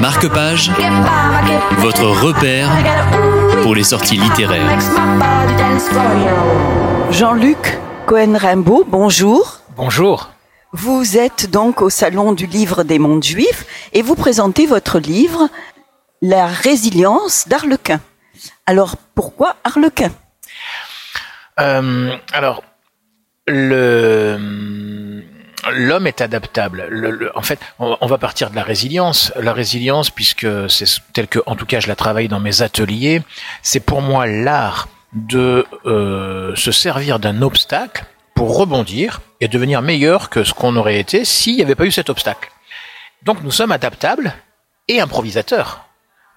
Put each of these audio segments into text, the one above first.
Marque-page, votre repère pour les sorties littéraires. Jean-Luc Cohen-Rimbaud, bonjour. Bonjour. Vous êtes donc au Salon du Livre des Mondes Juifs et vous présentez votre livre La résilience d'Arlequin. Alors, pourquoi Arlequin? Euh, alors, le l'homme est adaptable. Le- le- en fait, on, on va partir de la résilience. La résilience, puisque c'est tel que, en tout cas, je la travaille dans mes ateliers, c'est pour moi l'art de euh, se servir d'un obstacle pour rebondir et devenir meilleur que ce qu'on aurait été s'il n'y avait pas eu cet obstacle. Donc, nous sommes adaptables et improvisateurs.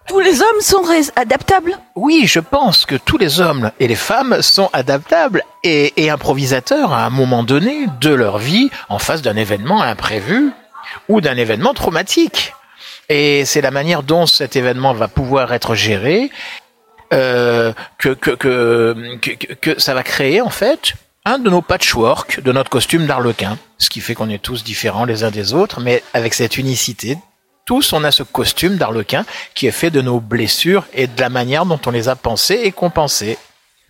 Tous les hommes sont adaptables Oui, je pense que tous les hommes et les femmes sont adaptables et, improvisateurs à un moment donné de leur vie en face d'un événement imprévu ou d'un événement traumatique. Et c'est la manière dont cet événement va pouvoir être géré euh, que, que, que, que ça va créer en fait un de nos patchwork de notre costume d'arlequin, ce qui fait qu'on est tous différents les uns des autres, mais avec cette unicité tous, on a ce costume d'arlequin qui est fait de nos blessures et de la manière dont on les a pensées et compensées.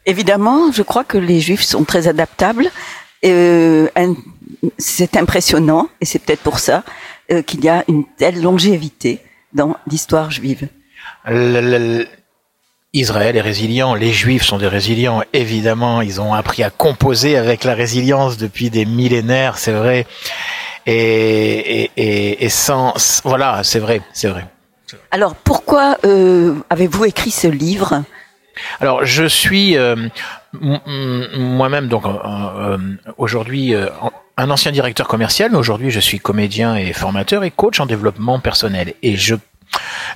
Évidemment, je crois que les Juifs sont très adaptables. Euh, c'est impressionnant et c'est peut-être pour ça euh, qu'il y a une telle longévité dans l'histoire juive. Le- Israël est résilient, les Juifs sont des résilients, évidemment, ils ont appris à composer avec la résilience depuis des millénaires, c'est vrai. Et, et, et, sans, voilà, c'est vrai, c'est vrai. Alors, pourquoi euh, avez-vous écrit ce livre? Alors, je suis euh, moi-même donc euh, euh, aujourd'hui euh, un ancien directeur commercial, mais aujourd'hui je suis comédien et formateur et coach en développement personnel. Et je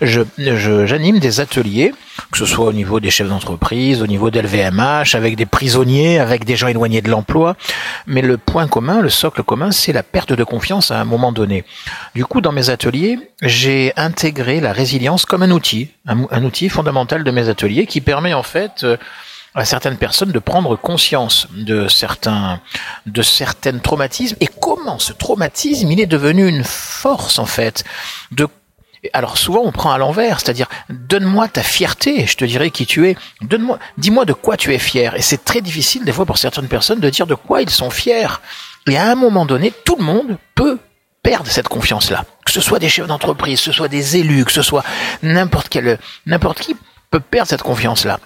je- j'anime des ateliers, que ce soit au niveau des chefs d'entreprise, au niveau d'LVMH, avec des prisonniers, avec des gens éloignés de l'emploi. Mais le point commun, le socle commun, c'est la perte de confiance à un moment donné. Du coup, dans mes ateliers, j'ai intégré la résilience comme un outil, un, un outil fondamental de mes ateliers qui permet en fait euh, à certaines personnes de prendre conscience de certains de certains traumatismes et comment ce traumatisme il est devenu une force en fait de alors souvent on prend à l'envers, c'est-à-dire donne-moi ta fierté, je te dirai qui tu es. Donne-moi, dis-moi de quoi tu es fier. Et c'est très difficile des fois pour certaines personnes de dire de quoi ils sont fiers. Et à un moment donné, tout le monde peut perdre cette confiance-là. Que ce soit des chefs d'entreprise, que ce soit des élus, que ce soit n'importe quel, n'importe qui peut perdre cette confiance-là.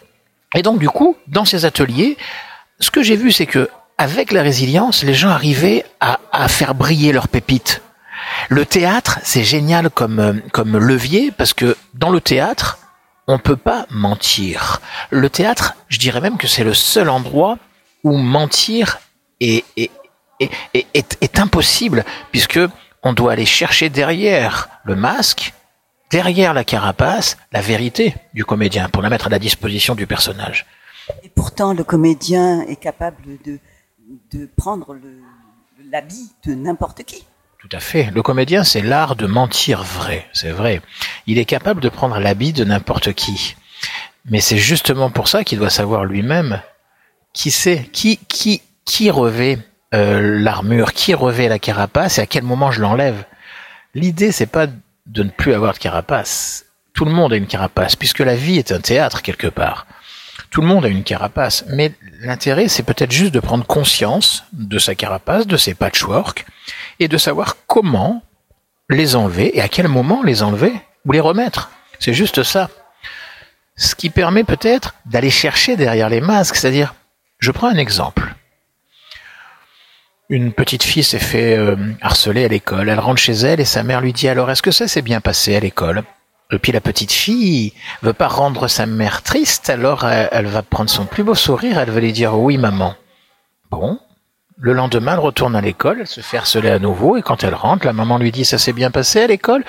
Et donc du coup, dans ces ateliers, ce que j'ai vu, c'est que avec la résilience, les gens arrivaient à, à faire briller leurs pépites. Le théâtre, c'est génial comme, euh, comme levier parce que dans le théâtre, on peut pas mentir. Le théâtre, je dirais même que c'est le seul endroit où mentir est, est, est, est, impossible puisque on doit aller chercher derrière le masque, derrière la carapace, la vérité du comédien pour la mettre à la disposition du personnage. Et pourtant, le comédien est capable de, de prendre l'habit de n'importe qui. Tout à fait. Le comédien, c'est l'art de mentir vrai, c'est vrai. Il est capable de prendre l'habit de n'importe qui. Mais c'est justement pour ça qu'il doit savoir lui-même qui c'est, qui, qui, qui revêt euh, l'armure, qui revêt la carapace et à quel moment je l'enlève. L'idée, c'est pas de ne plus avoir de carapace. Tout le monde a une carapace, puisque la vie est un théâtre quelque part. Tout le monde a une carapace, mais l'intérêt, c'est peut-être juste de prendre conscience de sa carapace, de ses patchwork, et de savoir comment les enlever et à quel moment les enlever ou les remettre. C'est juste ça. Ce qui permet peut-être d'aller chercher derrière les masques, c'est-à-dire, je prends un exemple. Une petite fille s'est fait euh, harceler à l'école. Elle rentre chez elle et sa mère lui dit alors est-ce que ça s'est bien passé à l'école? Et puis la petite fille veut pas rendre sa mère triste, alors elle, elle va prendre son plus beau sourire, elle va lui dire oui maman. Bon, le lendemain, elle retourne à l'école, elle se fait harceler à nouveau, et quand elle rentre, la maman lui dit Ça s'est bien passé à l'école?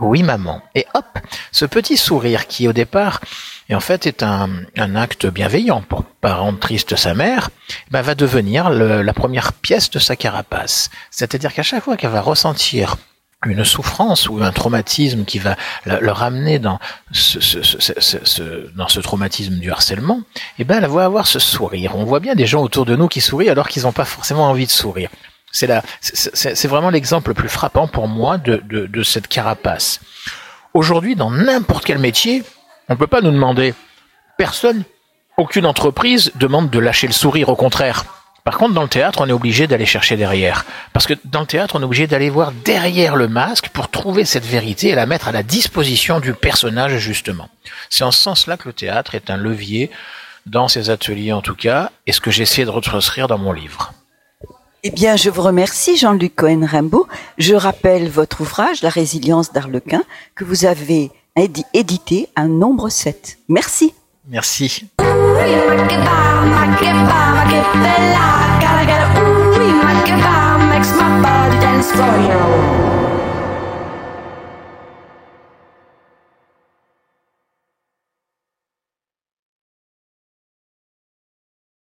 Oui, maman. Et hop, ce petit sourire qui, au départ, et en fait est un, acte bienveillant pour pas rendre triste sa mère, ben, va devenir la première pièce de sa carapace. C'est-à-dire qu'à chaque fois qu'elle va ressentir une souffrance ou un traumatisme qui va le ramener dans ce, ce- ce- ce- dans ce traumatisme du harcèlement, eh ben, elle va avoir ce sourire. On voit bien des gens autour de nous qui sourient alors qu'ils n'ont pas forcément envie de sourire. C'est c'est c'est vraiment l'exemple le plus frappant pour moi de, de, de cette carapace. Aujourd'hui, dans n'importe quel métier, on ne peut pas nous demander. Personne, aucune entreprise demande de lâcher le sourire, au contraire. Par contre, dans le théâtre, on est obligé d'aller chercher derrière. Parce que dans le théâtre, on est obligé d'aller voir derrière le masque pour trouver cette vérité et la mettre à la disposition du personnage, justement. C'est en ce sens-là que le théâtre est un levier, dans ses ateliers en tout cas, et ce que j'essaie de retranscrire dans mon livre. Eh bien, je vous remercie, Jean-Luc Cohen-Rimbaud. Je rappelle votre ouvrage, La résilience d'Arlequin, que vous avez édité un nombre 7. Merci. Merci. ooh wee, might get by, might get by, might get fella. Gotta get a ooh we might get by.